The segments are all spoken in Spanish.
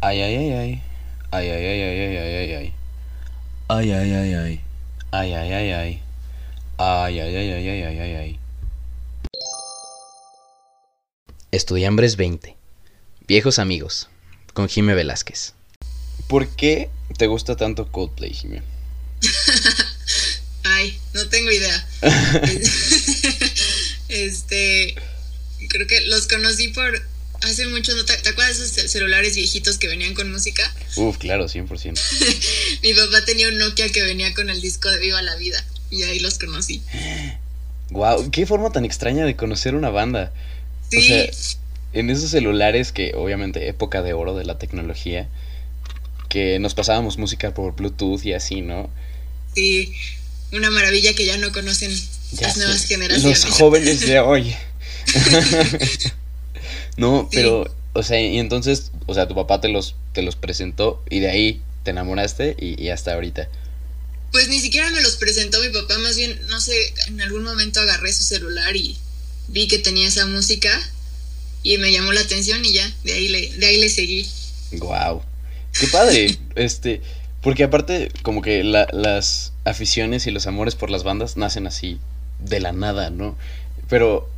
Ay, ay, ay, ay. Ay, ay, ay, ay, ay, ay, ay, ay. Ay, ay, ay, ay. Ay, ay, ay, ay. Ay, ay, ay, ay, ay, ay, ay, ay. Estudiambres 20. Viejos amigos. Con Jime Velázquez. ¿Por qué te gusta tanto Coldplay, Jime? Ay, no tengo idea. este, creo que los conocí por hace mucho, ¿no te, te acuerdas de esos celulares viejitos que venían con música? Uf, claro, 100%. Mi papá tenía un Nokia que venía con el disco de Viva la Vida y ahí los conocí. Wow, qué forma tan extraña de conocer una banda. Sí. O sea, en esos celulares que obviamente época de oro de la tecnología, que nos pasábamos música por Bluetooth y así, ¿no? Sí, una maravilla que ya no conocen Ya las nuevas generaciones. Los jóvenes de hoy. No, pero, o sea, y entonces, o sea, tu papá te los, te los presentó y de ahí te enamoraste y, y hasta ahorita. Pues ni siquiera me los presentó mi papá, más bien, no sé, en algún momento agarré su celular y vi que tenía esa música y me llamó la atención y ya, de ahí le, de ahí le seguí. Wow. Qué padre. este, porque aparte, como que la, las aficiones y los amores por las bandas nacen así de la nada, ¿no? Pero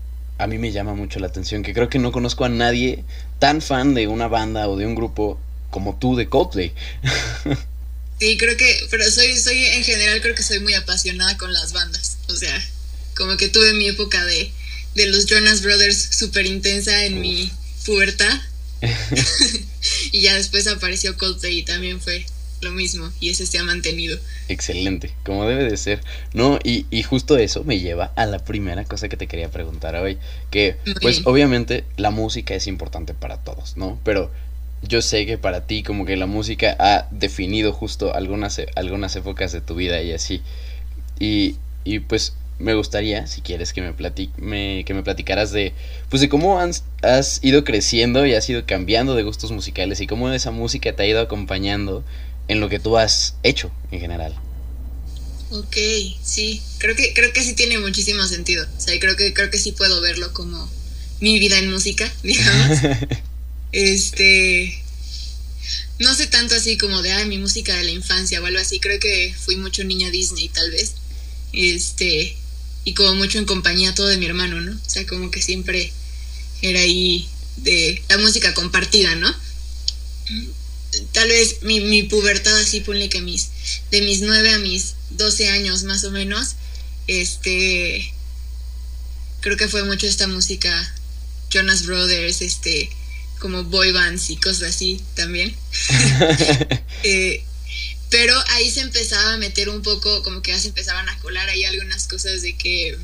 a mí me llama mucho la atención que creo que no conozco a nadie tan fan de una banda o de un grupo como tú de Coldplay. Sí, creo que, pero soy, soy en general creo que soy muy apasionada con las bandas. O sea, como que tuve mi época de, de los Jonas Brothers súper intensa en mi pubertad. y ya después apareció Coldplay y también fue lo mismo. Y ese se ha mantenido. Excelente, como debe de ser. No, y, y justo eso me lleva a la primera cosa que te quería preguntar hoy. Que, Muy pues bien. obviamente la música es importante para todos, ¿no? Pero yo sé que para ti como que la música ha definido justo algunas, e- algunas épocas de tu vida y así. Y, y pues me gustaría, si quieres, que me, plati me, que me platicaras de, pues de cómo has, has ido creciendo y has ido cambiando de gustos musicales y cómo esa música te ha ido acompañando en lo que tú has hecho en general. Ok, sí, creo que, creo que sí tiene muchísimo sentido. O sea, creo que, creo que sí puedo verlo como mi vida en música, digamos. Este. No sé tanto así como de, ah, mi música de la infancia o algo así. Creo que fui mucho niña Disney, tal vez. Este. Y como mucho en compañía todo de mi hermano, ¿no? O sea, como que siempre era ahí de la música compartida, ¿no? Tal vez mi, mi pubertad así, ponle que mis. De mis 9 a mis 12 años más o menos. Este. Creo que fue mucho esta música. Jonas Brothers, este como boy bands y cosas así también. Eh, pero ahí se empezaba a meter un poco, como que ya se empezaban a colar ahí algunas cosas de que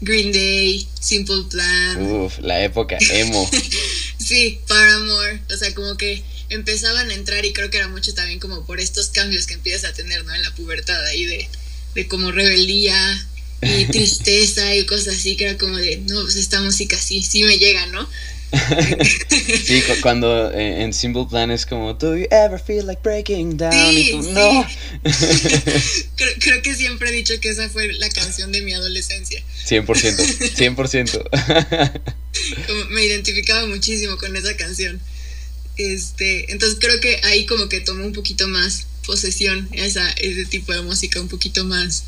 Green Day, Simple Plan, Uf, la época emo. sí, Paramore, o sea, como que empezaban a entrar y creo que era mucho también como por estos cambios que empiezas a tener, ¿no? En la pubertad ahí de, de como rebeldía y tristeza y cosas así, que era como de, no, pues esta música sí, sí me llega, ¿no? Sí, cu- cuando eh, en Simple Plan es como, Do you ever feel like breaking down? y Sí, tú, sí. no. Creo, creo que siempre he dicho que esa fue la canción de mi adolescencia. 100%, 100%. Como me identificaba muchísimo con esa canción. Este, entonces creo que ahí como que tomó un poquito más posesión esa, ese tipo de música, un poquito más,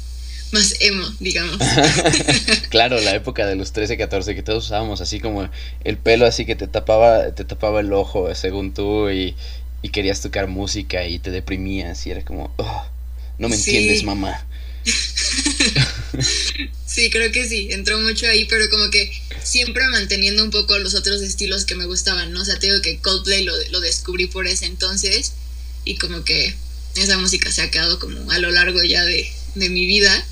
más emo, digamos. claro, la época de los 13, 14 que todos usábamos así como el pelo así que te tapaba, te tapaba el ojo según tú y, y querías tocar música y te deprimías y era como, "Oh, no me Sí. entiendes, mamá. Sí, creo que sí, entró mucho ahí, pero como que siempre manteniendo un poco los otros estilos que me gustaban, ¿no? O sea, te que Coldplay lo, lo descubrí por ese entonces y como que esa música se ha quedado como a lo largo ya de, de mi vida,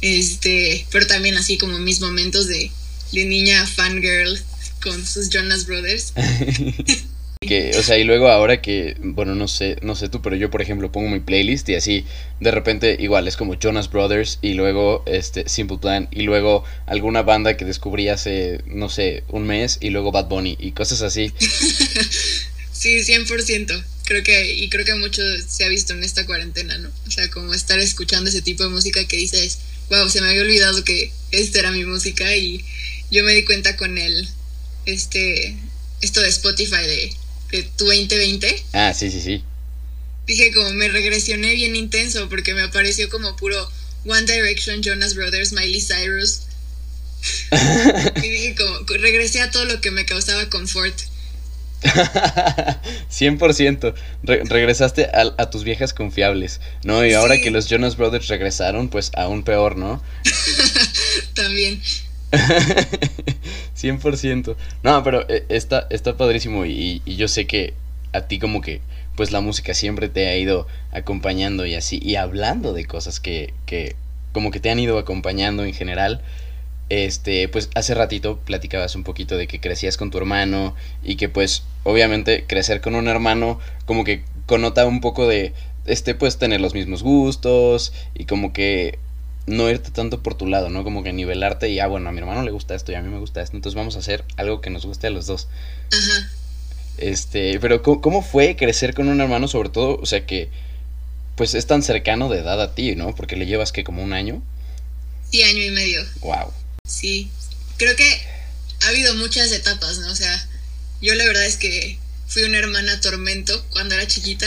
este, pero también así como mis momentos de, de niña fangirl con sus Jonas Brothers. Que, o sea, y luego ahora que, bueno, no sé, no sé tú, pero yo por ejemplo pongo mi playlist y así de repente igual es como Jonas Brothers y luego este Simple Plan y luego alguna banda que descubrí hace, no sé, un mes y luego Bad Bunny y cosas así. Sí, 100%. Creo que, y creo que mucho se ha visto en esta cuarentena, ¿no? O sea, como estar escuchando ese tipo de música que dices, wow, se me había olvidado que esta era mi música y yo me di cuenta con el, este, esto de Spotify de tu 2020. Ah, sí, sí, sí. Dije como me regresioné bien intenso porque me apareció como puro One Direction, Jonas Brothers, Miley Cyrus. y dije como regresé a todo lo que me causaba confort. 100%. regresaste a, tus viejas confiables, ¿no? Y ahora que los Jonas Brothers regresaron, pues aún peor, ¿no? También. 100%. No, pero eh, está, está padrísimo y, y, yo sé que a ti como que pues la música siempre te ha ido acompañando y así y hablando de cosas que, que como que te han ido acompañando en general. Este, pues hace ratito platicabas un poquito de que crecías con tu hermano y que pues obviamente crecer con un hermano como que connota un poco de este pues tener los mismos gustos y como que no irte tanto por tu lado, ¿no? Como que nivelarte y, ah, bueno, a mi hermano le gusta esto y a mí me gusta esto, entonces vamos a hacer algo que nos guste a los dos. Ajá. Este, pero ¿cómo, fue crecer con un hermano, sobre todo, o sea, que pues es tan cercano de edad a ti, ¿no? Porque le llevas que como un año. Sí, año y medio. Wow. Sí, creo que ha habido muchas etapas, ¿no? O sea, yo la verdad es que fui una hermana tormento cuando era chiquita.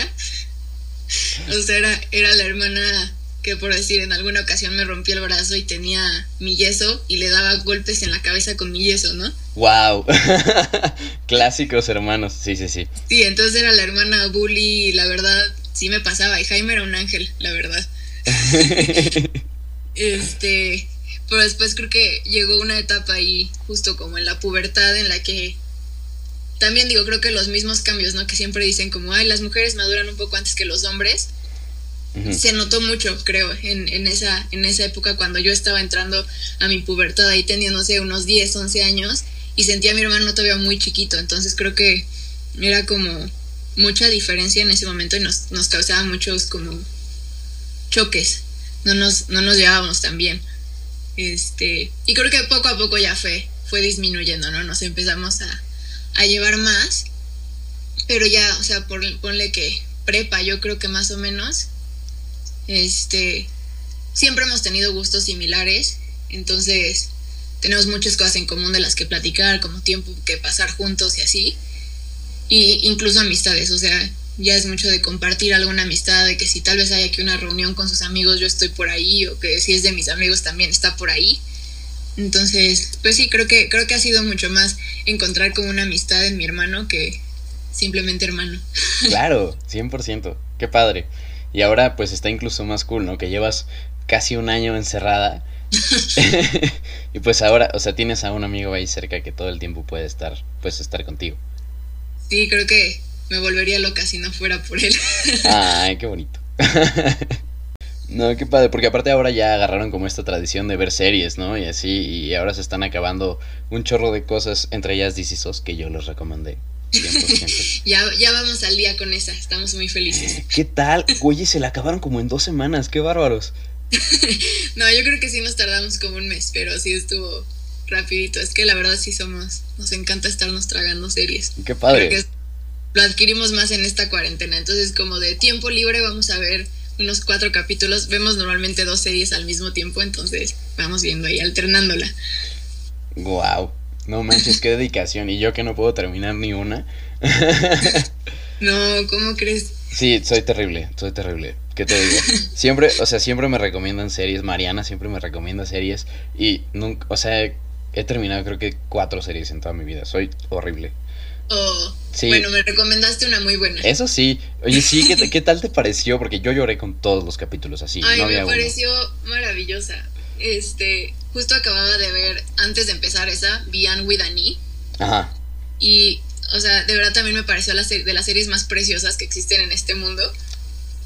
O sea, era, era la hermana que por decir en alguna ocasión me rompí el brazo y tenía mi yeso y le daba golpes en la cabeza con mi yeso, ¿no? Wow. Clásicos hermanos, sí, sí, sí. Sí, entonces era la hermana bully y la verdad sí me pasaba y Jaime era un ángel, la verdad. este, pero después creo que llegó una etapa ahí justo como en la pubertad en la que también digo, creo que los mismos cambios, ¿no? Que siempre dicen como, ay, las mujeres maduran un poco antes que los hombres se notó mucho, creo, en, en, esa, en esa época cuando yo estaba entrando a mi pubertad, ahí teniéndose unos 10, 11 años, y sentía a mi hermano todavía muy chiquito, entonces creo que era como mucha diferencia en ese momento y nos, nos causaba muchos como choques, no nos, no nos llevábamos tan bien. Este, y creo que poco a poco ya fue, fue disminuyendo, ¿no? Nos empezamos a, a llevar más, pero ya, o sea, por, ponle que prepa, yo creo que más o menos, este, siempre hemos tenido gustos similares, entonces tenemos muchas cosas en común de las que platicar, como tiempo que pasar juntos y así. Y incluso amistades, o sea, ya es mucho de compartir alguna amistad, de que si tal vez hay aquí una reunión con sus amigos, yo estoy por ahí, o que si es de mis amigos también está por ahí. Entonces, pues sí, creo que, creo que ha sido mucho más encontrar como una amistad en mi hermano que simplemente hermano. Claro, 100%. Qué padre. Y ahora pues está incluso más cool, ¿no? Que llevas casi un año encerrada. y pues ahora, o sea, tienes a un amigo ahí cerca que todo el tiempo puede estar, pues estar contigo. Sí, creo que me volvería loca si no fuera por él. Ay, qué bonito. no, qué padre, porque aparte ahora ya agarraron como esta tradición de ver series, ¿no? Y así, y ahora se están acabando un chorro de cosas, entre ellas DC que yo les recomendé. ya, ya vamos al día con esa, estamos muy felices. ¿Qué tal? Oye, se la acabaron como en dos semanas, qué bárbaros. no, yo creo que sí nos tardamos como un mes, pero sí estuvo rapidito. Es que la verdad sí somos, nos encanta estarnos tragando series. Qué padre. lo adquirimos más en esta cuarentena, entonces como de tiempo libre vamos a ver unos cuatro capítulos. Vemos normalmente dos series al mismo tiempo, entonces vamos viendo ahí, alternándola. Wow. No manches, qué dedicación. Y yo que no puedo terminar ni una. no, ¿cómo crees? Sí, soy terrible, soy terrible. ¿Qué te digo? Siempre, o sea, siempre me recomiendan series. Mariana siempre me recomienda series. Y nunca, o sea, he terminado creo que cuatro series en toda mi vida. Soy horrible. Oh, bueno, me recomendaste una muy buena. Eso sí. Oye, sí, ¿qué, ¿qué, tal te pareció? Porque yo lloré con todos los capítulos así. Ay, me pareció maravillosa. Este, justo acababa de ver, antes de empezar esa, Beyond with an e. Ajá. Y, o sea, de verdad también me pareció la de las series más preciosas que existen en este mundo.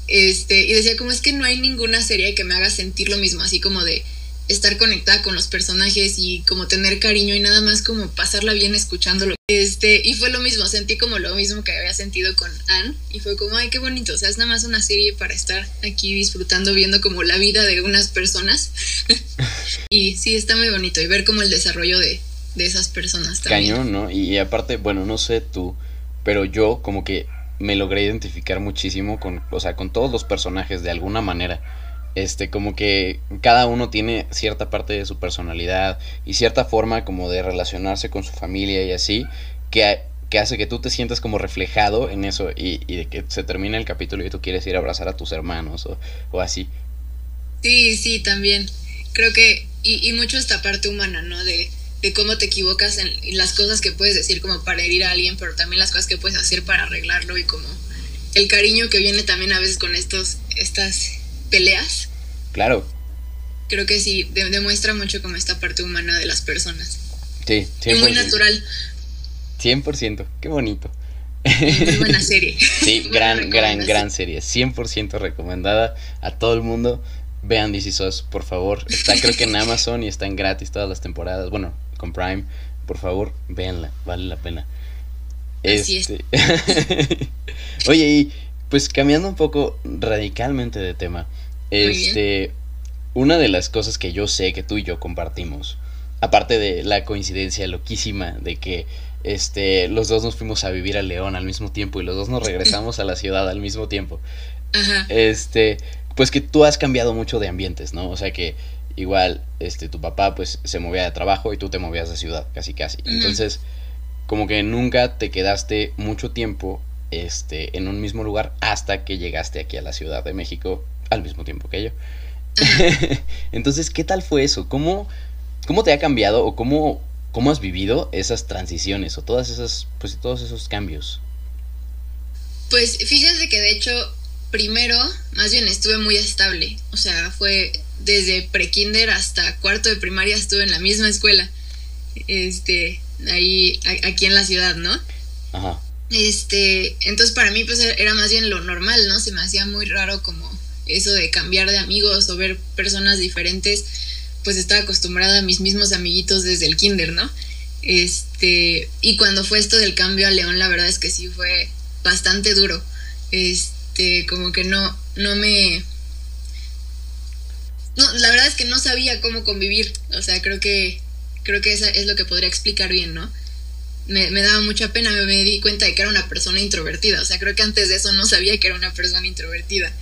Este, y decía, como es que no hay ninguna serie que me haga sentir lo mismo, así como de estar conectada con los personajes y como tener cariño y nada más como pasarla bien escuchándolo. Este, y fue lo mismo, sentí como lo mismo que había sentido con Anne y fue como, ay, qué bonito, o sea, es nada más una serie para estar aquí disfrutando, viendo como la vida de unas personas. y sí, está muy bonito y ver como el desarrollo de, de esas personas también. Cañón, ¿no? Y, y aparte, bueno, no sé tú, pero yo como que me logré identificar muchísimo con, o sea, con todos los personajes de alguna manera este como que cada uno tiene cierta parte de su personalidad y cierta forma como de relacionarse con su familia y así que que hace que tú te sientas como reflejado en eso y, y de que se termina el capítulo y tú quieres ir a abrazar a tus hermanos o, o así. Sí, sí, también. Creo que, y, y mucho esta parte humana, ¿no? De, de cómo te equivocas en, las cosas que puedes decir como para herir a alguien, pero también las cosas que puedes hacer para arreglarlo y como el cariño que viene también a veces con estos, estas peleas. Claro. Creo que sí, de- demuestra mucho como esta parte humana de las personas. Sí, Y muy 100%. natural. 100%. Qué bonito. Muy buena serie. Sí, gran, gran, gran serie. 100% recomendada a todo el mundo. Vean Is Us, por favor. Está creo que en Amazon y están gratis todas las temporadas. Bueno, con Prime. Por favor, véanla. Vale la pena. Así es. Este... Oye, y pues cambiando un poco radicalmente de tema. Este, una de las cosas que yo sé que tú y yo compartimos, aparte de la coincidencia loquísima de que este, los dos nos fuimos a vivir a León al mismo tiempo y los dos nos regresamos a la ciudad al mismo tiempo. Ajá. Este, pues que tú has cambiado mucho de ambientes, ¿no? O sea que igual, este, tu papá pues se movía de trabajo y tú te movías de ciudad, casi casi. Entonces, como que nunca te quedaste mucho tiempo, este, en un mismo lugar hasta que llegaste aquí a la Ciudad de México al mismo tiempo que yo. Entonces, ¿qué tal fue eso? ¿Cómo, cómo te ha cambiado o cómo, cómo has vivido esas transiciones o todas esas, pues todos esos cambios? Pues fíjate que de hecho, primero, más bien estuve muy estable. O sea, fue desde prekinder hasta cuarto de primaria estuve en la misma escuela. Este, ahí, a- aquí en la ciudad, ¿no? Ajá. Este, entonces para mí pues era más bien lo normal, ¿no? Se me hacía muy raro como eso de cambiar de amigos o ver personas diferentes, pues estaba acostumbrada a mis mismos amiguitos desde el kinder, ¿no? Este, y cuando fue esto del cambio a León, la verdad es que sí fue bastante duro. Este, como que no, no me... No, la verdad es que no sabía cómo convivir. O sea, creo que, creo que eso es lo que podría explicar bien, ¿no? me, me daba mucha pena, me, me di cuenta de que era una persona introvertida. O sea, creo que antes de eso no sabía que era una persona introvertida.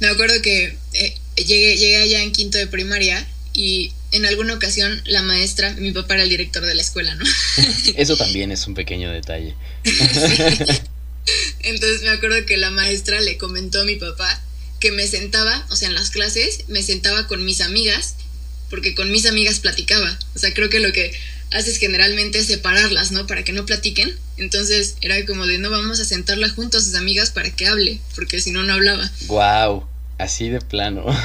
Me acuerdo que eh, llegué, llegué allá en quinto de primaria y en alguna ocasión la maestra, mi papá era el director de la escuela, ¿no? Eso también es un pequeño detalle. Entonces me acuerdo que la maestra le comentó a mi papá que me sentaba, o sea, en las clases, me sentaba con mis amigas, porque con mis amigas platicaba. O sea, creo que lo que haces generalmente es separarlas, ¿no? Para que no platiquen. Entonces era como de no vamos a sentarla junto a sus amigas para que hable, porque si no, no hablaba. Wow, así de plano.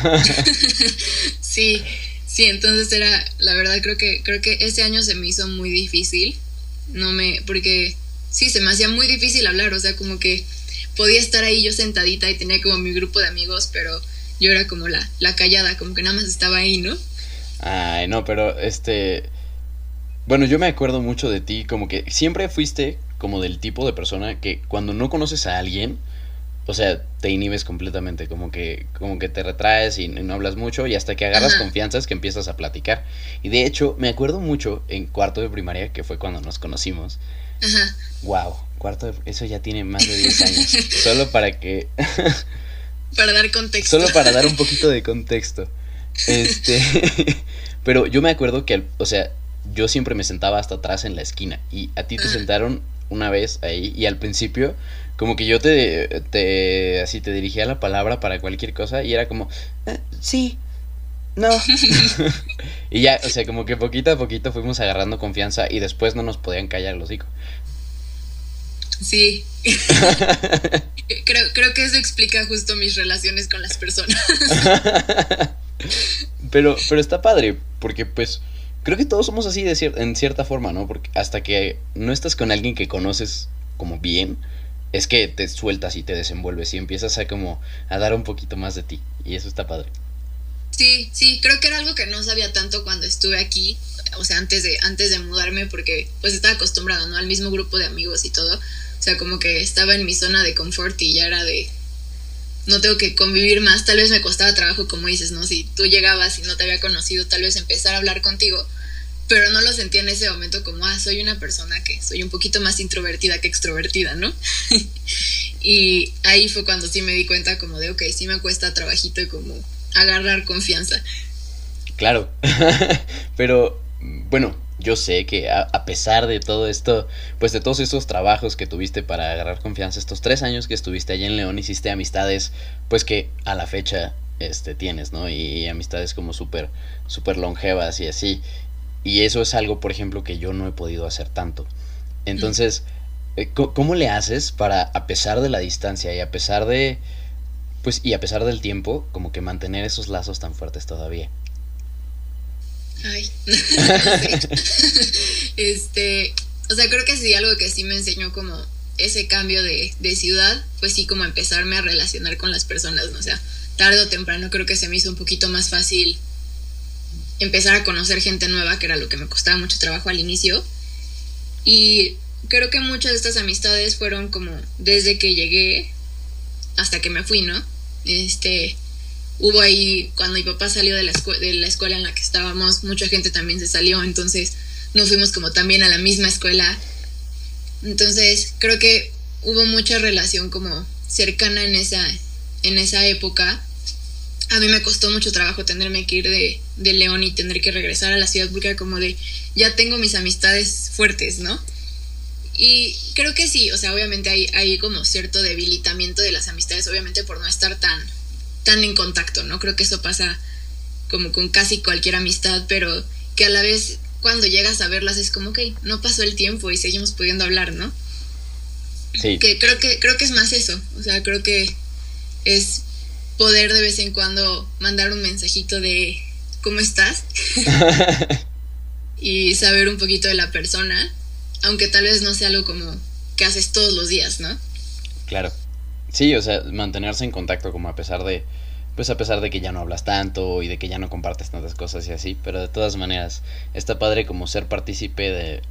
Sí, sí, entonces era, la verdad creo que, creo que ese año se me hizo muy difícil. No me, porque sí, se me hacía muy difícil hablar, o sea, como que podía estar ahí yo sentadita y tenía como mi grupo de amigos, pero yo era como la, la callada, como que nada más estaba ahí, ¿no? Ay, no, pero este... Bueno, yo me acuerdo mucho de ti, como que siempre fuiste como del tipo de persona que cuando no conoces a alguien, o sea, te inhibes completamente, como que, como que te retraes y no hablas mucho y hasta que agarras Ajá. confianza es que empiezas a platicar. Y de hecho, me acuerdo mucho en cuarto de primaria, que fue cuando nos conocimos. Ajá. Wow, cuarto de... Eso ya tiene más de 10 años. Solo para que... Para dar contexto. Solo para dar un poquito de contexto. Este, pero yo me acuerdo que, o sea, yo siempre me sentaba hasta atrás en la esquina y a ti te Ajá. sentaron una vez ahí y al principio como que yo te, te así te dirigía la palabra para cualquier cosa y era como, "Eh, sí, no. y ya, o sea, como que poquito a poquito fuimos agarrando confianza y después no nos podían callar los hocico. Sí. creo, creo que eso explica justo mis relaciones con las personas. Pero, pero está padre, porque pues creo que todos somos así de cier- en cierta forma, ¿no? Porque hasta que no estás con alguien que conoces como bien, es que te sueltas y te desenvuelves y empiezas a como a dar un poquito más de ti. Y eso está padre. Sí, sí, creo que era algo que no sabía tanto cuando estuve aquí, o sea, antes de, antes de mudarme, porque pues estaba acostumbrado, ¿no? Al mismo grupo de amigos y todo. O sea, como que estaba en mi zona de confort y ya era de, no tengo que convivir más. Tal vez me costaba trabajo, como dices, ¿no? Si tú llegabas y no te había conocido, tal vez empezar a hablar contigo, pero no lo sentía en ese momento como, ah, soy una persona que soy un poquito más introvertida que extrovertida, ¿no? y ahí fue cuando sí me di cuenta como de, ok, sí me cuesta trabajito como agarrar confianza. Claro. pero, bueno, yo sé que a, pesar de todo esto, pues de todos estos trabajos que tuviste para agarrar confianza, estos tres años que estuviste allí en León, hiciste amistades, pues que a la fecha este, tienes, ¿no? Y, amistades como súper, súper longevas y así. Y eso es algo, por ejemplo, que yo no he podido hacer tanto. Entonces, eh, ¿cómo le haces para, a pesar de la distancia y a pesar de, pues, y a pesar del tiempo, como que mantener esos lazos tan fuertes todavía? Ay, este, o sea, creo que sí, algo que sí me enseñó como ese cambio de, de ciudad, pues sí, como empezarme a relacionar con las personas, ¿no? O sea, tarde o temprano creo que se me hizo un poquito más fácil empezar a conocer gente nueva, que era lo que me costaba mucho trabajo al inicio. Y creo que muchas de estas amistades fueron como desde que llegué hasta que me fui, ¿no? Este, hubo ahí, cuando mi papá salió de la, de la escuela en la que estábamos, mucha gente también se salió, entonces nos fuimos como también a la misma escuela. Entonces, creo que hubo mucha relación como cercana en esa, en esa época a mí me costó mucho trabajo tenerme que ir de, de, León y tener que regresar a la ciudad porque como de, ya tengo mis amistades fuertes, ¿no? Y creo que sí, o sea, obviamente hay, hay como cierto debilitamiento de las amistades, obviamente por no estar tan, tan en contacto, ¿no? Creo que eso pasa como con casi cualquier amistad, pero que a la vez cuando llegas a verlas es como, ok, no pasó el tiempo y seguimos pudiendo hablar, ¿no? Sí. Que creo que, creo que es más eso, o sea, creo que es poder de vez en cuando mandar un mensajito de ¿cómo estás? y saber un poquito de la persona, aunque tal vez no sea algo como que haces todos los días, ¿no? Claro. Sí, o sea, mantenerse en contacto como a pesar de pues a pesar de que ya no hablas tanto y de que ya no compartes tantas cosas y así, pero de todas maneras está padre como ser partícipe de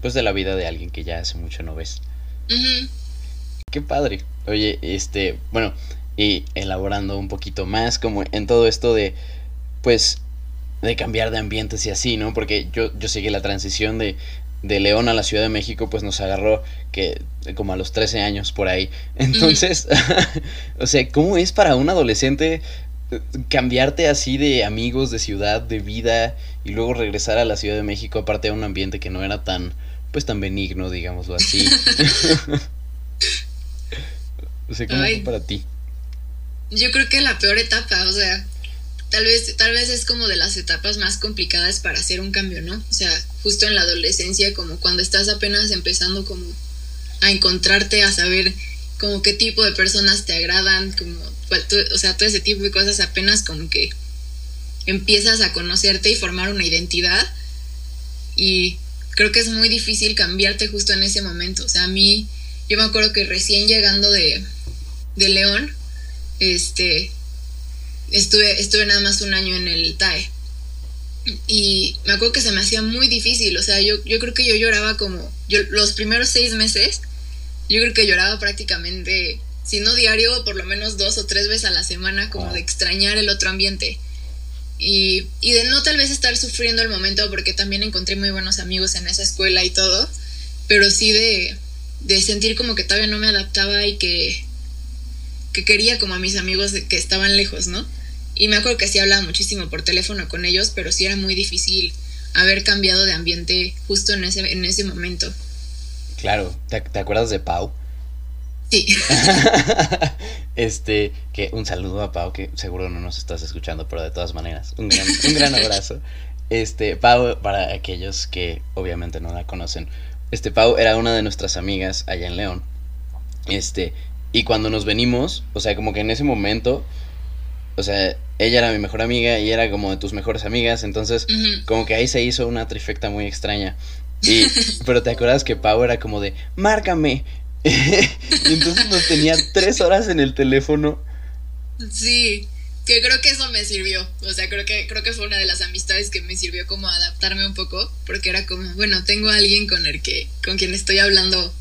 pues de la vida de alguien que ya hace mucho no ves. Qué padre. Oye, este, bueno, y elaborando un poquito más como en todo esto de pues de cambiar de ambientes y así, ¿no? Porque yo, yo seguí la transición de, de León a la Ciudad de México, pues nos agarró que como a los 13 años por ahí. Entonces, o sea, ¿cómo es para un adolescente eh, cambiarte así de amigos, de ciudad, de vida y luego regresar a la Ciudad de México aparte de un ambiente que no era tan pues tan benigno, digámoslo así? o sea, ¿cómo fue para ti? Yo creo que la peor etapa, o sea, tal vez, tal vez es como de las etapas más complicadas para hacer un cambio, ¿no? O sea, justo en la adolescencia, como cuando estás apenas empezando como a encontrarte, a saber como qué tipo de personas te agradan, como, o sea, todo ese tipo de cosas apenas como que empiezas a conocerte y formar una identidad y creo que es muy difícil cambiarte justo en ese momento, o sea, a mí, yo me acuerdo que recién llegando de, de León, este, estuve, estuve nada más un año en el TAE. Y me acuerdo que se me hacía muy difícil, o sea, yo, yo creo que yo lloraba como, yo, los primeros seis meses, yo creo que lloraba prácticamente, si no diario, por lo menos dos o tres veces a la semana, como de extrañar el otro ambiente. Y, y de no tal vez estar sufriendo el momento, porque también encontré muy buenos amigos en esa escuela y todo, pero sí de, de sentir como que todavía no me adaptaba y que que quería como a mis amigos que estaban lejos, ¿no? Y me acuerdo que sí hablaba muchísimo por teléfono con ellos, pero sí era muy difícil haber cambiado de ambiente justo en ese, en ese momento. Claro, ¿te, te acuerdas de Pau? Sí. este, que un saludo a Pau, que seguro no nos estás escuchando, pero de todas maneras, un gran, un gran abrazo. Este, Pau, para aquellos que obviamente no la conocen, este Pau era una de nuestras amigas allá en León. Este, y cuando nos venimos, o sea, como que en ese momento, o sea, ella era mi mejor amiga y era como de tus mejores amigas, entonces como que ahí se hizo una trifecta muy extraña. Y, pero te acuerdas que Pau era como de, márcame. y entonces nos tenía tres horas en el teléfono. Sí, que creo que eso me sirvió. O sea, creo que, creo que fue una de las amistades que me sirvió como adaptarme un poco, porque era como, bueno, tengo a alguien con el que, con quien estoy hablando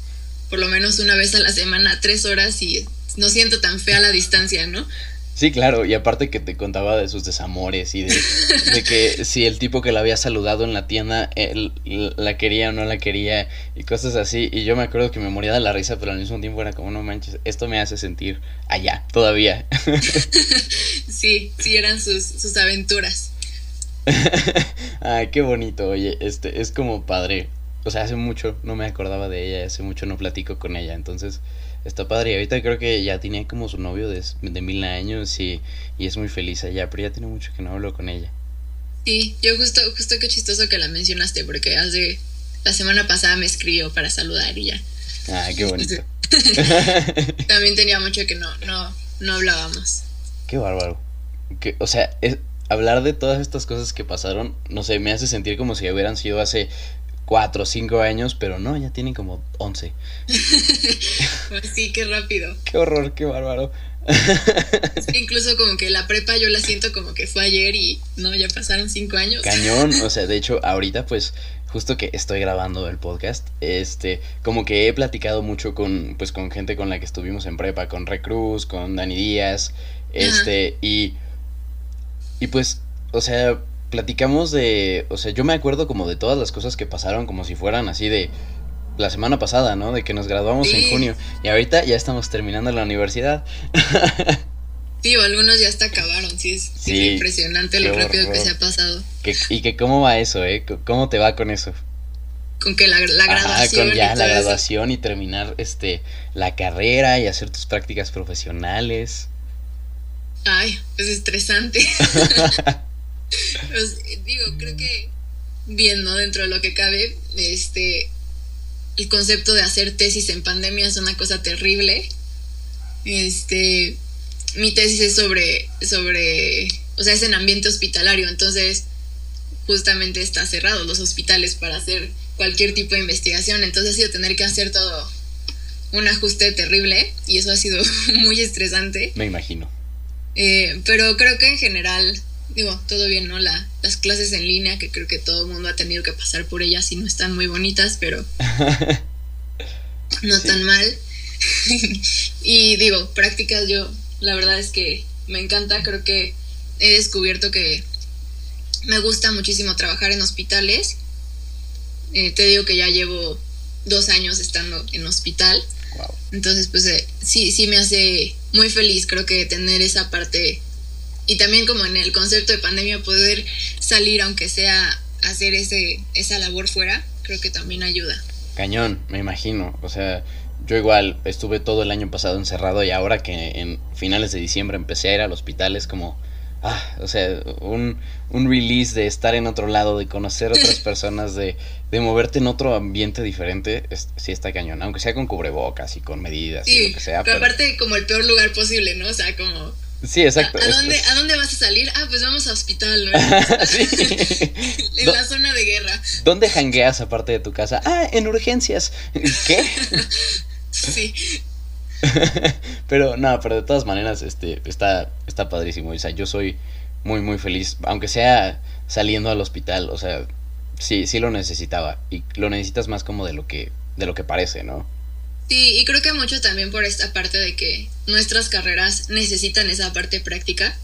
por lo menos una vez a la semana, tres horas y no siento tan fea la distancia, ¿no? Sí, claro, y aparte que te contaba de sus desamores y de, que si el tipo que la había saludado en la tienda él, la quería o no la quería y cosas así. Y yo me acuerdo que me moría de la risa, pero al mismo tiempo era como, no manches, esto me hace sentir allá, todavía. sí, sí, eran sus, sus aventuras. Ay, qué bonito, oye, este, es como padre. O sea, hace mucho no me acordaba de ella, hace mucho no platico con ella, entonces está padre. Y ahorita creo que ya tenía como su novio de, de mil años y, y es muy feliz allá, pero ya tiene mucho que no hablo con ella. Sí, yo justo, justo qué chistoso que la mencionaste, porque hace, la semana pasada me escribió para saludar y ya. Ah, qué bonito. También tenía mucho que no, no, no hablábamos. Qué bárbaro. Que, o sea, es, hablar de todas estas cosas que pasaron, no sé, me hace sentir como si hubieran sido hace cuatro o cinco años, pero no, ya tienen como once. Pues sí, qué rápido. Qué horror, qué bárbaro. Es que incluso como que la prepa yo la siento como que fue ayer y no, ya pasaron cinco años. Cañón, o sea, de hecho, ahorita pues justo que estoy grabando el podcast, este, como que he platicado mucho con, pues, con gente con la que estuvimos en prepa, con Recruz, con Dani Díaz, este, y, y pues, o sea, platicamos de, o sea, yo me acuerdo como de todas las cosas que pasaron como si fueran así de la semana pasada, ¿no? De que nos graduamos en junio y ahorita ya estamos terminando la universidad. Sí, o algunos ya hasta acabaron, sí, es, impresionante lo rápido que se ha pasado. y que cómo va eso, ¿eh? ¿Cómo te va con eso? Con que la, la graduación. con ya la graduación y terminar este la carrera y hacer tus prácticas profesionales. Ay, es estresante. digo, creo que bien, ¿no? Dentro de lo que cabe, este, el concepto de hacer tesis en pandemia es una cosa terrible. Este, mi tesis es sobre, sobre, o sea, es en ambiente hospitalario, entonces justamente está cerrado los hospitales para hacer cualquier tipo de investigación, entonces ha sido tener que hacer todo un ajuste terrible y eso ha sido muy estresante. Me imagino. Eh, pero creo que en general, digo, todo bien, ¿no? La, las clases en línea, que creo que todo el mundo ha tenido que pasar por ellas y no están muy bonitas, pero no tan mal. y digo, prácticas yo la verdad es que me encanta, creo que he descubierto que me gusta muchísimo trabajar en hospitales. Eh, te digo que ya llevo dos años estando en hospital. Entonces, pues eh, sí, sí me hace muy feliz, creo que tener esa parte y también como en el concepto de pandemia poder salir aunque sea hacer ese esa labor fuera, creo que también ayuda. Cañón, me imagino, o sea, yo igual estuve todo el año pasado encerrado y ahora que en finales de diciembre empecé a ir al hospital es como, ah, o sea, un, un release de estar en otro lado, de conocer otras personas, de, de moverte en otro ambiente diferente, es, sí está cañón, aunque sea con cubrebocas y con medidas y lo que sea. Pero, aparte como el peor lugar posible, ¿no? O sea, como... Sí, exacto. ¿A, dónde, ¿A dónde vas a salir? Ah, pues vamos a hospital, ¿no? en la zona de guerra. ¿Dónde jangueas aparte de tu casa? Ah, en urgencias. ¿Qué? Sí. pero no, pero de todas maneras, este, está, está padrísimo. O sea, yo soy muy, muy feliz. Aunque sea saliendo al hospital, o sea, sí, sí lo necesitaba. Y lo necesitas más como de lo que, de lo que parece, ¿no? Sí, y creo que mucho también por esta parte de que nuestras carreras necesitan esa parte práctica.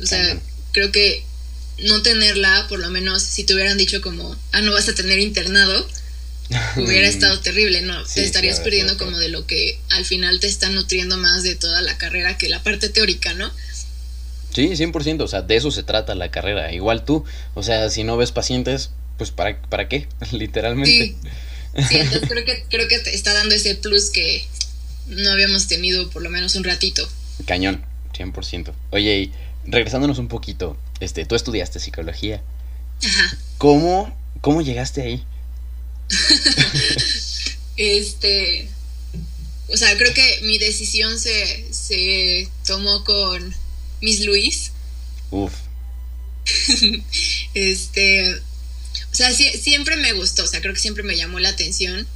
O sea, creo que no tenerla, por lo menos si te hubieran dicho como, ah, no vas a tener internado, hubiera estado terrible, ¿no? te estarías perdiendo como de lo que al final te está nutriendo más de toda la carrera que la parte teórica, ¿no? Sí, 100%, o sea, de eso se trata la carrera. Igual tú, o sea, si no ves pacientes, pues ¿para, para qué? Literalmente. Sí. Entonces creo que, creo que está dando ese plus que no habíamos tenido por lo menos un ratito. Cañón, 100%. Oye, y regresándonos un poquito, este, tú estudiaste psicología. Ajá. ¿Cómo, cómo llegaste ahí? este, o sea, creo que mi decisión se, se tomó con Miss Luis. Uf. este, o sea, siempre me gustó, o sea, creo que siempre me llamó la atención.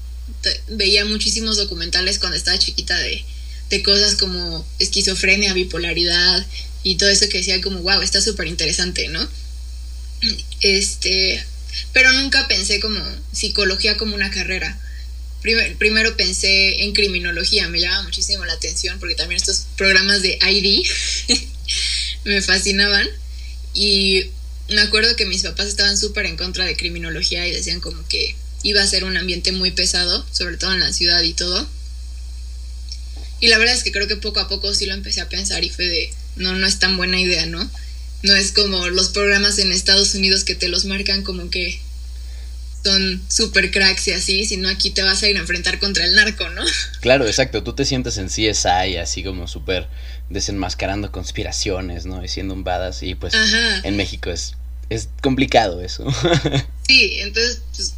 Veía muchísimos documentales cuando estaba chiquita de, de cosas como esquizofrenia, bipolaridad y todo eso que decía como, wow, está súper interesante, ¿no? Este, pero nunca pensé como psicología como una carrera. primero pensé en criminología, me llama muchísimo la atención porque también estos programas de ID me fascinaban y me acuerdo que mis papás estaban súper en contra de criminología y decían como que iba a ser un ambiente muy pesado, sobre todo en la ciudad y todo. Y la verdad es que creo que poco a poco sí lo empecé a pensar y fue de, no, no es tan buena idea, ¿no? No es como los programas en Estados Unidos que te los marcan como que son super cracks y así, sino aquí te vas a ir a enfrentar contra el narco, ¿no? Claro, exacto, tú te sientes en CSI así como súper desenmascarando conspiraciones, ¿no? Y siendo un badass y pues en México es, es complicado eso. sí, entonces pues,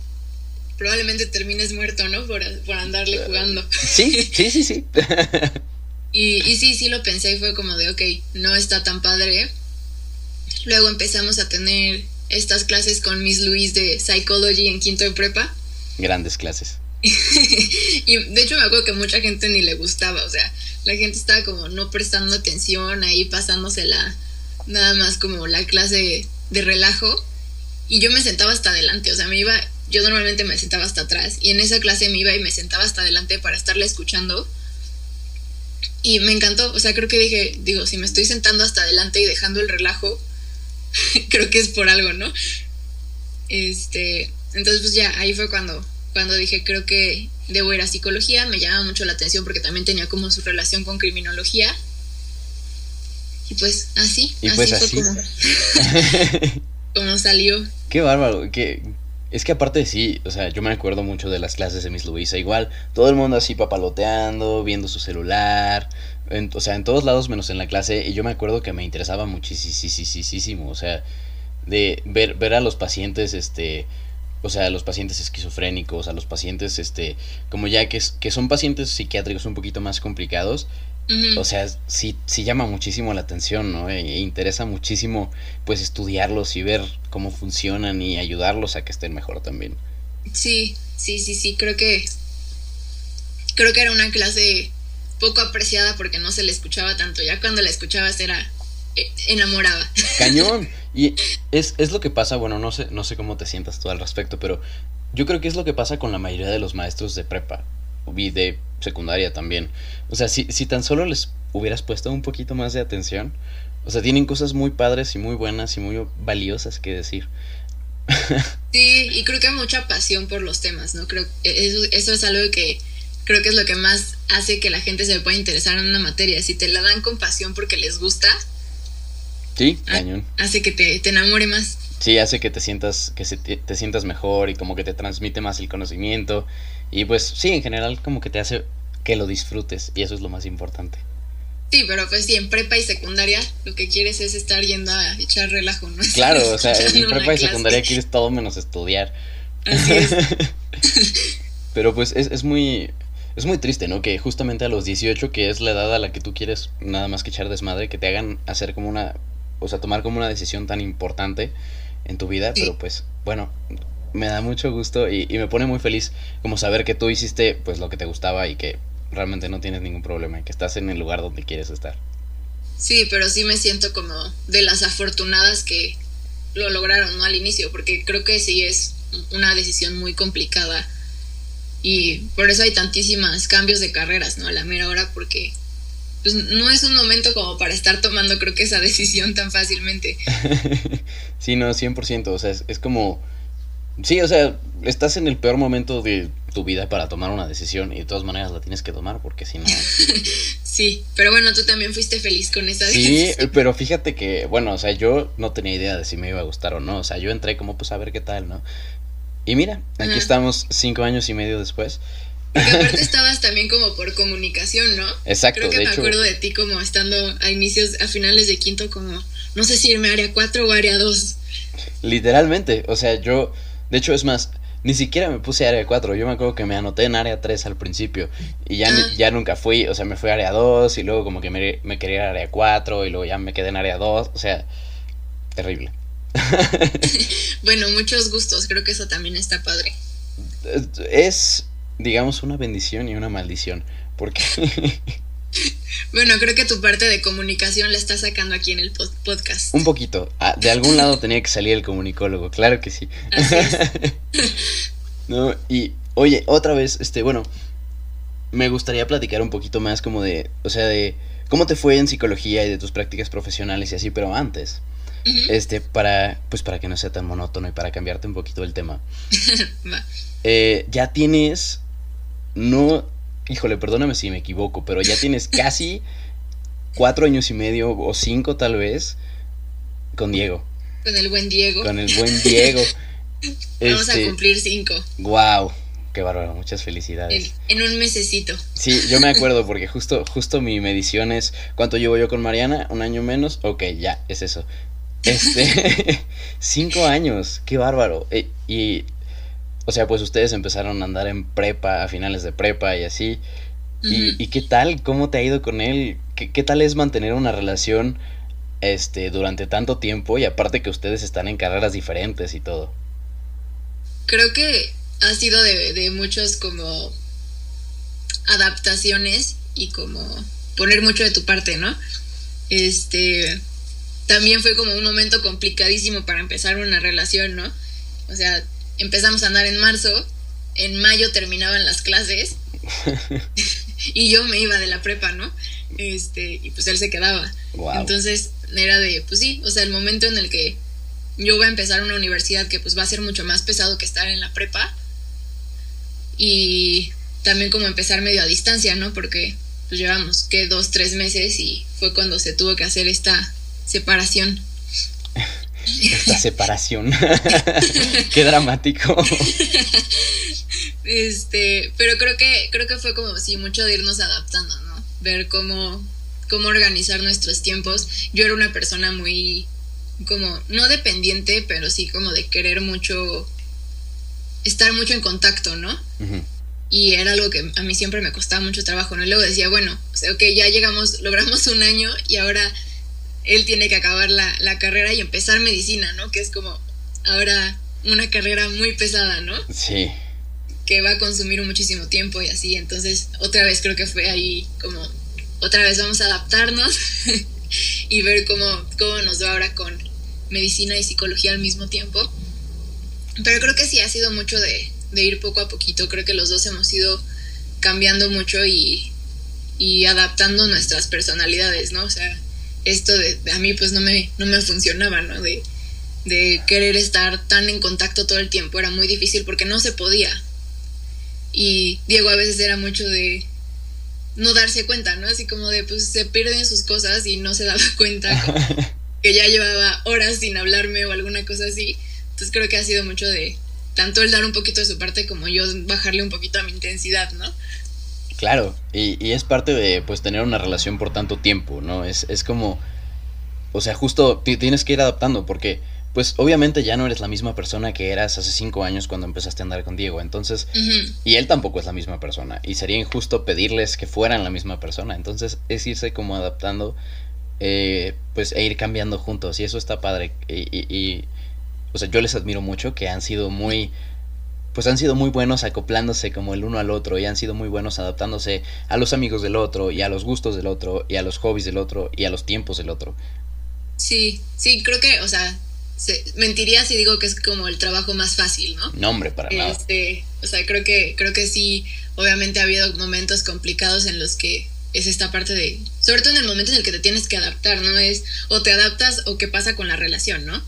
probablemente termines muerto, ¿no? Por, por andarle jugando. Sí, sí, sí, sí. y, y sí, sí lo pensé y fue como de, ok, no está tan padre. Luego empezamos a tener estas clases con Miss Luis de Psychology en quinto de prepa. Grandes clases. y de hecho me acuerdo que mucha gente ni le gustaba, o sea, la gente estaba como no prestando atención, ahí pasándosela nada más como la clase de relajo. Y yo me sentaba hasta adelante, o sea, me iba, yo normalmente me sentaba hasta atrás y en esa clase me iba y me sentaba hasta adelante para estarle escuchando. Y me encantó, o sea, creo que dije, digo, si me estoy sentando hasta adelante y dejando el relajo, creo que es por algo, ¿no? Este, entonces pues ya, ahí fue cuando, cuando dije, creo que debo ir a psicología, me llama mucho la atención porque también tenía como su relación con criminología. Y pues así, así pues fue Como, salió. Qué bárbaro, que es que aparte sí, o sea, yo me acuerdo mucho de las clases de Miss Luisa, igual, todo el mundo así papaloteando, viendo su celular, o sea, en todos lados menos en la clase, y yo me acuerdo que me interesaba muchísimo, o sea, de ver, ver a los pacientes, este, o sea, a los pacientes esquizofrénicos, a los pacientes, este, como ya que, que son pacientes psiquiátricos un poquito más complicados, o sea, sí, sí llama muchísimo la atención, ¿no? E, e, interesa muchísimo, pues, estudiarlos y ver cómo funcionan y ayudarlos a que estén mejor también. Sí, sí, sí, sí, creo que, creo que era una clase poco apreciada porque no se le escuchaba tanto. Ya cuando la escuchabas era eh, enamorada. Cañón. Y es, es, lo que pasa, bueno, no sé, no sé cómo te sientas tú al respecto, pero yo creo que es lo que pasa con la mayoría de los maestros de prepa y de secundaria también. O sea, si, si tan solo les hubieras puesto un poquito más de atención, o sea, tienen cosas muy padres y muy buenas y muy valiosas que decir. Sí, y creo que mucha pasión por los temas, ¿no? Creo eso, eso es algo que creo que es lo que más hace que la gente se pueda interesar en una materia. Si te la dan con pasión porque les gusta, sí, cañón. hace que te, te, enamore más. Sí, hace que te sientas, que se te, sientas mejor y como que te transmite más el conocimiento. Y pues sí, en general como que te hace que lo disfrutes y eso es lo más importante. Sí, pero pues sí, en prepa y secundaria lo que quieres es estar yendo a echar relajo, ¿no? Claro, o sea, en prepa y secundaria quieres todo menos estudiar. Así es. pero pues es, es muy, es muy triste, ¿no? Que justamente a los 18, que es la edad a la que tú quieres nada más que echar desmadre, que te hagan hacer como una, o sea, tomar como una decisión tan importante en tu vida, pero pues, bueno, me da mucho gusto y, y, me pone muy feliz como saber que tú hiciste pues lo que te gustaba y que realmente no tienes ningún problema y que estás en el lugar donde quieres estar. Sí, pero sí me siento como de las afortunadas que lo lograron, ¿no? Al inicio, porque creo que sí es una decisión muy complicada y por eso hay tantísimas cambios de carreras, ¿no? A la mera hora, porque pues no es un momento como para estar tomando creo que esa decisión tan fácilmente. sí, no, 100%, o sea, es, es, como... Sí, o sea, estás en el peor momento de tu vida para tomar una decisión y de todas maneras la tienes que tomar porque si no... sí, pero bueno, tú también fuiste feliz con esa decisión. Sí, pero fíjate que, bueno, o sea, yo no tenía idea de si me iba a gustar o no, o sea, yo entré como pues a ver qué tal, ¿no? Y mira, aquí estamos cinco años y medio después. Porque aparte estabas también como por comunicación, ¿no? Exacto. Creo que me acuerdo de ti como estando a inicios, a finales de quinto, como, no sé si irme a área 4 o área 2. Literalmente, o sea, yo, de hecho es más, ni siquiera me puse área 4, yo me acuerdo que me anoté en área 3 al principio y ya, ah. ya nunca fui, o sea, me fui a área 2 y luego como que me, me quería ir a área 4 y luego ya me quedé en área 2, o sea, terrible. bueno, muchos gustos, creo que eso también está padre. Es, digamos, una bendición y una maldición, porque... bueno, creo que tu parte de comunicación la estás sacando aquí en el podcast. Un poquito, ah, de algún lado tenía que salir el comunicólogo, claro que sí. no, y oye, otra vez, este, bueno, me gustaría platicar un poquito más como de, o sea, de cómo te fue en psicología y de tus prácticas profesionales y así, pero antes. Este, para, pues para que no sea tan monótono y para cambiarte un poquito el tema. Eh, ya tienes, no, híjole, perdóname si me equivoco, pero ya tienes casi cuatro años y medio o cinco tal vez Con Diego. Con el buen Diego. Con el buen Diego. Vamos a este, cumplir cinco. Wow, qué bárbaro, muchas felicidades. En, un mesecito. Sí, yo me acuerdo porque justo, justo mi medición es ¿cuánto llevo yo con Mariana? ¿Un año menos? Ok, ya, es eso. Este, cinco años, qué bárbaro. E, y, o sea, pues ustedes empezaron a andar en prepa, a finales de prepa y así. y, qué tal? ¿Cómo te ha ido con él? ¿Qué, ¿Qué, tal es mantener una relación este, durante tanto tiempo? Y aparte que ustedes están en carreras diferentes y todo creo que ha sido de, muchos como adaptaciones y como poner mucho de tu parte, ¿no? Este, también fue como un momento complicadísimo para empezar una relación, ¿no? O sea, empezamos a andar en marzo, en mayo terminaban las clases y yo me iba de la prepa, ¿no? Este, y pues él se quedaba. Entonces era de, pues sí, o sea, el momento en el que yo voy a empezar una universidad que pues va a ser mucho más pesado que estar en la prepa. Y también como empezar medio a distancia, ¿no? Porque pues llevamos que dos, tres meses y fue cuando se tuvo que hacer esta separación. Esta separación. Qué dramático. Este, pero creo que, creo que fue como sí, mucho de irnos adaptando, ¿no? Ver cómo, cómo organizar nuestros tiempos. Yo era una persona muy como, no dependiente, pero sí como de querer mucho, estar mucho en contacto, ¿no? Y era algo que a mí siempre me costaba mucho trabajo, ¿no? Y luego decía, bueno, o sea, ok, ya llegamos, logramos un año y ahora él tiene que acabar la, la carrera y empezar medicina, ¿no? Que es como ahora una carrera muy pesada, ¿no? Sí. Que va a consumir muchísimo tiempo y así. Entonces, otra vez creo que fue ahí como, otra vez vamos a adaptarnos y ver cómo, cómo nos va ahora con medicina y psicología al mismo tiempo. Pero creo que sí ha sido mucho de, ir poco a poquito. Creo que los dos hemos ido cambiando mucho y, y adaptando nuestras personalidades, ¿no? O sea, esto de, a mí pues no me, no me funcionaba, ¿no? De, de querer estar tan en contacto todo el tiempo era muy difícil porque no se podía. Y Diego a veces era mucho de, no darse cuenta, ¿no? Así como de, pues se pierden sus cosas y no se daba cuenta que ya llevaba horas sin hablarme o alguna cosa así. Entonces creo que ha sido mucho de tanto el dar un poquito de su parte como yo bajarle un poquito a mi intensidad, ¿no? Claro, y, y es parte de pues tener una relación por tanto tiempo, ¿no? Es, es como, o sea, justo tienes que ir adaptando porque pues obviamente ya no eres la misma persona que eras hace cinco años cuando empezaste a andar con Diego. Entonces, y él tampoco es la misma persona. Y sería injusto pedirles que fueran la misma persona. Entonces, es irse como adaptando, eh, pues, e ir cambiando juntos. Y eso está padre. Y, y, o sea, yo les admiro mucho que han sido muy, pues han sido muy buenos acoplándose como el uno al otro. Y han sido muy buenos adaptándose a los amigos del otro, y a los gustos del otro, y a los hobbies del otro, y a los tiempos del otro. Sí, sí, creo que, o sea, mentiría si digo que es como el trabajo más fácil, ¿no? No, hombre, para nada. Este, o sea, creo que, creo que sí, obviamente ha habido momentos complicados en los que es esta parte de, sobre todo en el momento en el que te tienes que adaptar, ¿no? Es o te adaptas o qué pasa con la relación, ¿no?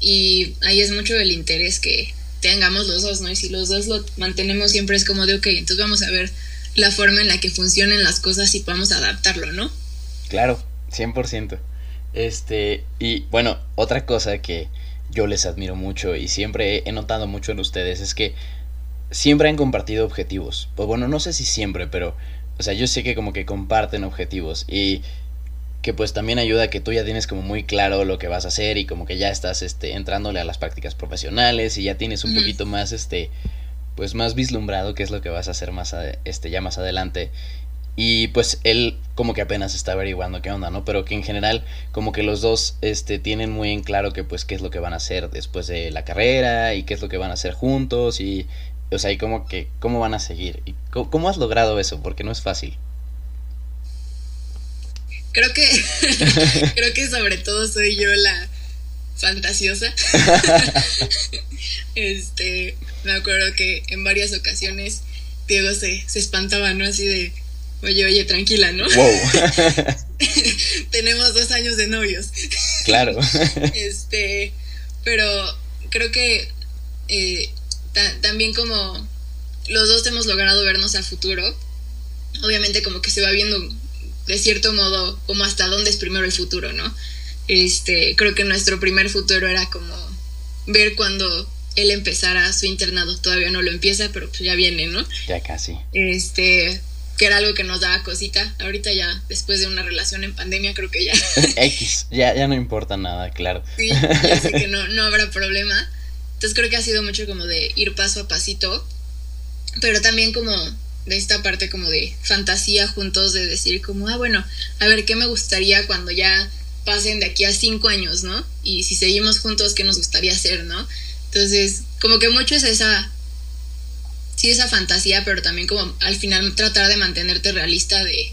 Y ahí es mucho el interés que tengamos los dos, ¿no? Y si los dos lo mantenemos siempre es como de, ok, entonces vamos a ver la forma en la que funcionen las cosas y podamos adaptarlo, ¿no? Claro, 100%. Este, y bueno, otra cosa que yo les admiro mucho y siempre he notado mucho en ustedes es que siempre han compartido objetivos. Pues bueno, no sé si siempre, pero, o sea, yo sé que como que comparten objetivos y que pues también ayuda a que tú ya tienes como muy claro lo que vas a hacer y como que ya estás este entrándole a las prácticas profesionales y ya tienes un poquito más este pues más vislumbrado qué es lo que vas a hacer más este ya más adelante y pues él como que apenas está averiguando qué onda, ¿no? Pero que en general como que los dos este tienen muy en claro que pues qué es lo que van a hacer después de la carrera y qué es lo que van a hacer juntos y o sea, y como que cómo van a seguir. ¿Y cómo, has logrado eso? Porque no es fácil. Creo que creo que sobre todo soy yo la fantasiosa. este, me acuerdo que en varias ocasiones Diego se, se espantaba, ¿no? Así de Oye, oye, tranquila, ¿no? Wow. Tenemos dos años de novios. Claro. este, pero creo que eh, también como los dos hemos logrado vernos a futuro, obviamente como que se va viendo de cierto modo como hasta dónde es primero el futuro, ¿no? Este, creo que nuestro primer futuro era como ver cuando él empezara su internado. Todavía no lo empieza, pero pues ya viene, ¿no? Ya casi. Este, que era algo que nos daba cosita. Ahorita ya, después de una relación en pandemia, creo que ya. X, ya, ya no importa nada, claro. Sí, ya sé que no, no habrá problema. Entonces creo que ha sido mucho como de ir paso a pasito, pero también como de esta parte como de fantasía juntos, de decir como, ah, bueno, a ver, ¿qué me gustaría cuando ya pasen de aquí a cinco años, ¿no? Y si seguimos juntos, ¿qué nos gustaría hacer, ¿no? Entonces, como que mucho es esa, sí, esa fantasía, pero también como al final tratar de mantenerte realista de,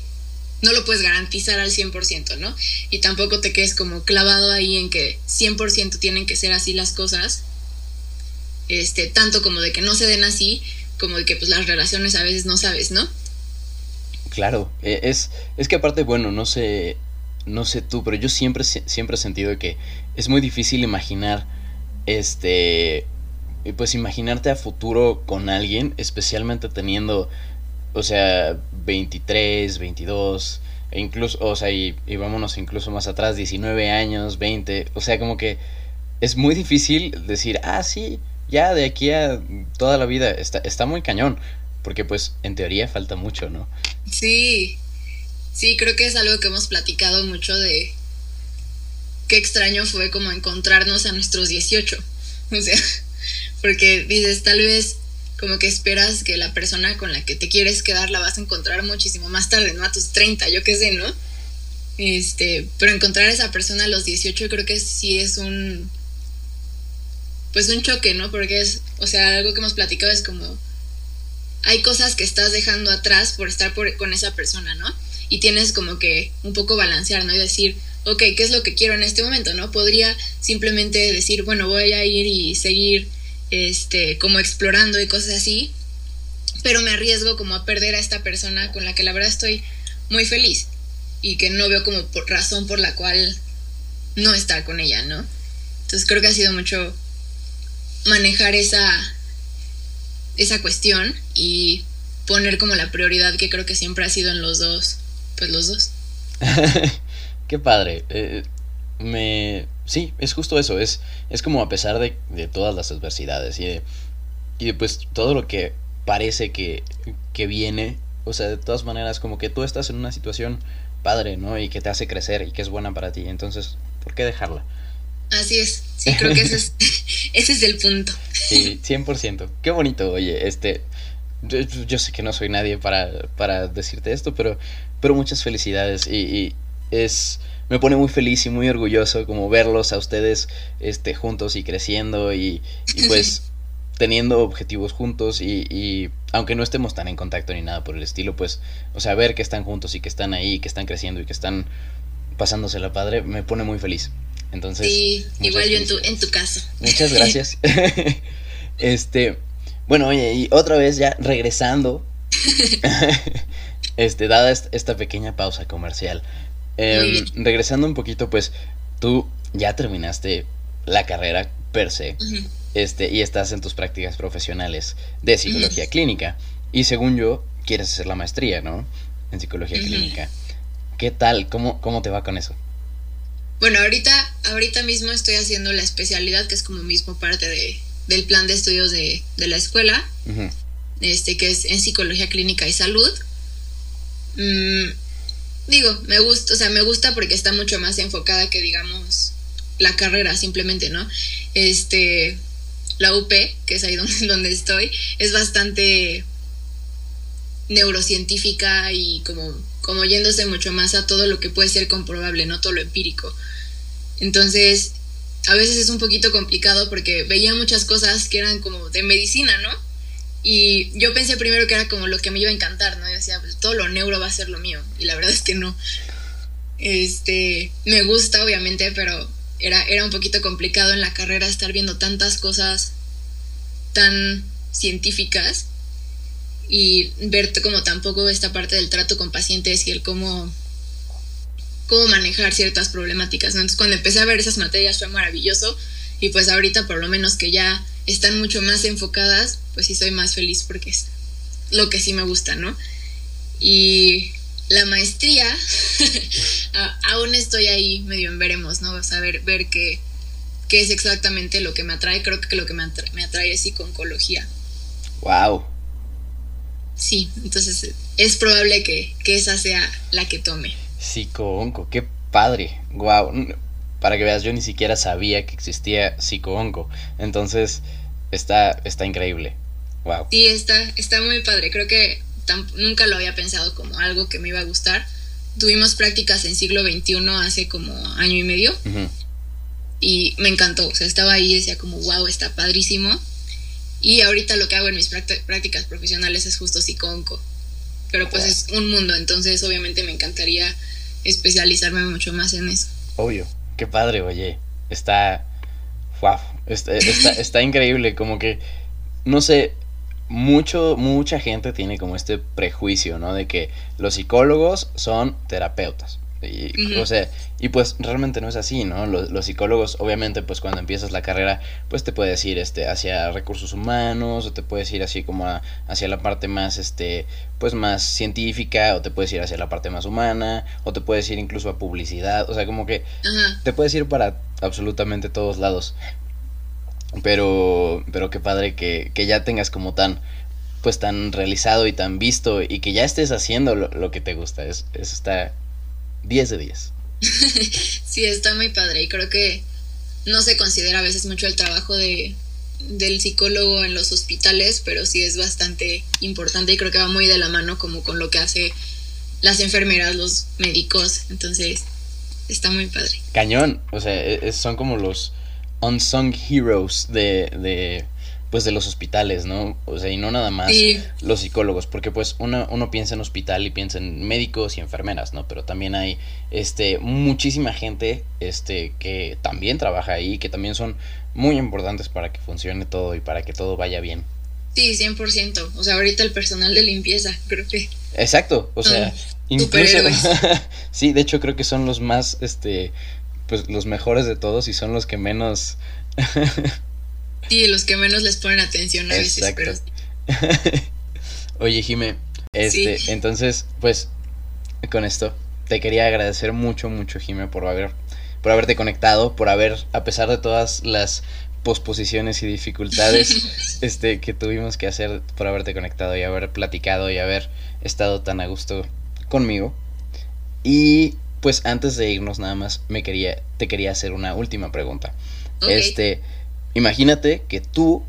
no lo puedes garantizar al 100%, ¿no? Y tampoco te quedes como clavado ahí en que 100% tienen que ser así las cosas, este, tanto como de que no se den así, como de que pues las relaciones a veces no sabes, ¿no? Claro, e, es, es que aparte, bueno, no sé, no sé tú, pero yo siempre, siempre he sentido que es muy difícil imaginar, este, pues imaginarte a futuro con alguien, especialmente teniendo, o sea, 23, 22, e incluso, o sea, y, y vámonos incluso más atrás, 19 años, 20, o sea, como que es muy difícil decir, ah, sí, ya de aquí a toda la vida está, está muy cañón, porque pues en teoría falta mucho, ¿no? Sí, Sí, creo que es algo que hemos platicado mucho de qué extraño fue como encontrarnos a nuestros 18. O sea, porque dices, tal vez como que esperas que la persona con la que te quieres quedar la vas a encontrar muchísimo más tarde, ¿no? A tus 30, yo qué sé, ¿no? Este, pero encontrar a esa persona a los 18 creo que sí es un pues un choque, ¿no? Porque es, o sea, algo que hemos platicado es como hay cosas que estás dejando atrás por estar con esa persona, ¿no? y tienes como que un poco balancear, ¿no? Y decir, ok, ¿qué es lo que quiero en este momento, ¿no? Podría simplemente decir, bueno, voy a ir y seguir este, como explorando y cosas así, pero me arriesgo como a perder a esta persona con la que la verdad estoy muy feliz y que no veo como por razón por la cual no estar con ella, ¿no? Entonces creo que ha sido mucho manejar esa, esa cuestión y poner como la prioridad que creo que siempre ha sido en los dos pues los dos. Qué padre. Eh, me... Sí, es justo eso. Es, es como a pesar de, de todas las adversidades y de, y de pues todo lo que parece que, que viene. O sea, de todas maneras, como que tú estás en una situación padre, ¿no? Y que te hace crecer y que es buena para ti. Entonces, ¿por qué dejarla? Así es, sí, creo que ese es, ese es el punto. Sí, 100%. Qué bonito, oye, este, yo, yo, sé que no soy nadie para, para decirte esto, pero pero muchas felicidades y, es me pone muy feliz y muy orgulloso como verlos a ustedes este juntos y creciendo y, pues teniendo objetivos juntos y, y, aunque no estemos tan en contacto ni nada por el estilo, pues, o sea, ver que están juntos y que están ahí, que están creciendo y que están pasándose la padre, me pone muy feliz. Entonces, sí, igual yo en tu, en tu caso. Muchas gracias. este, bueno, oye, y otra vez ya regresando este, dada esta pequeña pausa comercial, em, regresando un poquito, pues tú ya terminaste la carrera per se, este, y estás en tus prácticas profesionales de psicología clínica. Y según yo, quieres hacer la maestría, ¿no? En psicología clínica. ¿Qué tal? ¿Cómo, ¿Cómo te va con eso? Bueno, ahorita, ahorita mismo estoy haciendo la especialidad, que es como mismo parte de, del plan de estudios de, de la escuela, este, que es en psicología clínica y salud. Mm, digo, me gusta, o sea, me gusta porque está mucho más enfocada que, digamos, la carrera simplemente, ¿no? Este, la UP, que es ahí donde, donde estoy, es bastante neurocientífica y como, como yéndose mucho más a todo lo que puede ser comprobable, no todo lo empírico. Entonces, a veces es un poquito complicado porque veía muchas cosas que eran como de medicina, ¿no? Y yo pensé primero que era como lo que me iba a encantar, ¿no? Yo decía, pues todo lo neuro va a ser lo mío. Y la verdad es que no. Este, me gusta, obviamente, pero era, era un poquito complicado en la carrera estar viendo tantas cosas tan científicas y ver como tampoco esta parte del trato con pacientes y el cómo, cómo manejar ciertas problemáticas. Entonces, cuando empecé a ver esas materias fue maravilloso y pues ahorita por lo menos que ya están mucho más enfocadas, pues sí soy más feliz porque es lo que sí me gusta, ¿no? Y la maestría, aún estoy ahí medio en veremos, ¿no? Saber ver qué, qué es exactamente lo que me atrae. Creo que lo que me atrae, me atrae es psiconcología. Wow. Sí, entonces es probable que, que esa sea la que tome. Psicoonco, qué padre. Wow. Para que veas, yo ni siquiera sabía que existía psicoonco. Entonces, está, está increíble. Wow. Sí, está, está muy padre. Creo que nunca lo había pensado como algo que me iba a gustar. Tuvimos prácticas en siglo XXI hace como año y medio. Y me encantó. O sea, estaba ahí y decía como, wow, está padrísimo. Y ahorita lo que hago en mis prácticas profesionales es justo psiconco. Pero pues es un mundo, entonces obviamente me encantaría especializarme mucho más en eso. Obvio. Qué padre, oye. Está... Wow. Está, está, está increíble. Como que... No sé, mucho, mucha gente tiene como este prejuicio, ¿no? De que los psicólogos son terapeutas. Y, o sea, y pues realmente no es así, ¿no? Los, los, psicólogos, obviamente, pues cuando empiezas la carrera, pues te puedes ir este, hacia recursos humanos, o te puedes ir así como hacia la parte más, este, pues más científica, o te puedes ir hacia la parte más humana, o te puedes ir incluso a publicidad, o sea, como que te puedes ir para absolutamente todos lados. Pero, pero qué padre que, que ya tengas como tan, pues tan realizado y tan visto y que ya estés haciendo lo, lo que te gusta. Es, eso está 10 de 10. sí, está muy padre y creo que no se considera a veces mucho el trabajo de, del psicólogo en los hospitales, pero sí es bastante importante y creo que va muy de la mano como con lo que hace las enfermeras, los médicos, entonces está muy padre. Cañón, o sea, e, son como los unsung heroes de, de pues de los hospitales, ¿no? O sea, y no nada más los psicólogos, porque pues uno, uno piensa en hospital y piensa en médicos y enfermeras, ¿no? Pero también hay este muchísima gente este que también trabaja ahí, que también son muy importantes para que funcione todo y para que todo vaya bien. Sí, 100%. O sea, ahorita el personal de limpieza, creo que. Exacto, o sea, incluso Sí, de hecho creo que son los más este pues los mejores de todos y son los que menos Sí, los que menos les ponen atención a veces, pero... Oye, Jime, este, entonces, pues, con esto, te quería agradecer mucho, mucho, Jime, por haber, por haberte conectado, por haber, a pesar de todas las posposiciones y dificultades este, que tuvimos que hacer por haberte conectado y haber platicado y haber estado tan a gusto conmigo. Y pues antes de irnos nada más me quería te quería hacer una última pregunta. Este, Imagínate que tú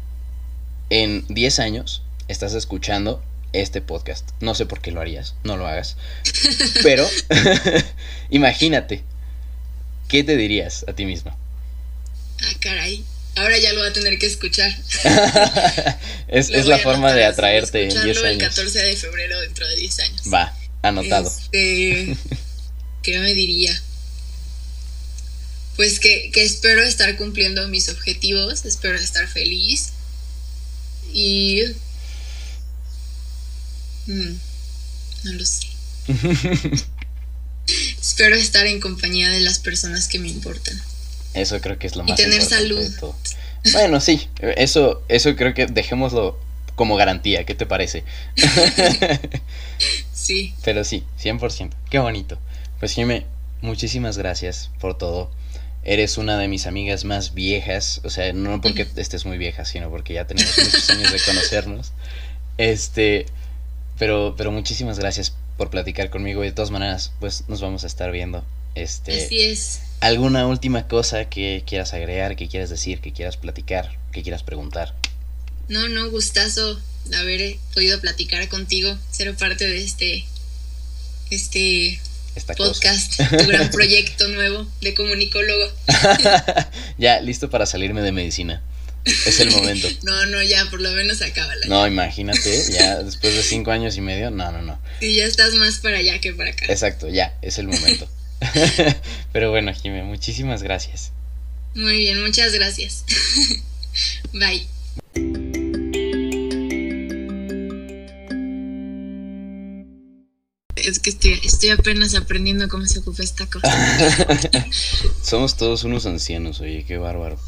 en 10 años estás escuchando este podcast. No sé por qué lo harías, no lo hagas. Pero imagínate, ¿qué te dirías a ti mismo? Ah, caray. Ahora ya lo va a tener que escuchar. es, la forma de atraerte en 10 años. el 14 de febrero dentro de 10 años. Va, anotado. Este, ¿Qué me diría? Pues que, espero estar cumpliendo mis objetivos, espero estar feliz y... Mm, no lo sé. espero estar en compañía de las personas que me importan. Eso creo que es lo más Y tener salud. Bueno, sí, eso, eso creo que dejémoslo como garantía, ¿qué te parece? sí. Pero sí, 100%. Qué bonito. Pues Jimé, muchísimas gracias por todo eres una de mis amigas más viejas, o sea, no porque estés muy vieja, sino porque ya tenemos muchos años de conocernos. Este, pero, pero muchísimas gracias por platicar conmigo y de todas maneras, pues nos vamos a estar viendo. Este, Así es. ¿Alguna última cosa que quieras agregar, que quieras decir, que quieras platicar, que quieras preguntar? No, no, gustazo haber podido platicar contigo, ser parte de este, este podcast, tu gran proyecto nuevo de comunicólogo. ya, listo para salirme de medicina. Es el momento. no, no, ya, por lo menos acábala. No, imagínate, ya después de cinco años y medio, no, no, no. Sí, ya estás más para allá que para acá. Exacto, ya, es el momento. Pero bueno, Jimé, muchísimas gracias. Muy bien, muchas gracias. Bye. Es que estoy, apenas aprendiendo cómo se ocupa esta cosa. Somos todos unos ancianos, oye, qué bárbaro.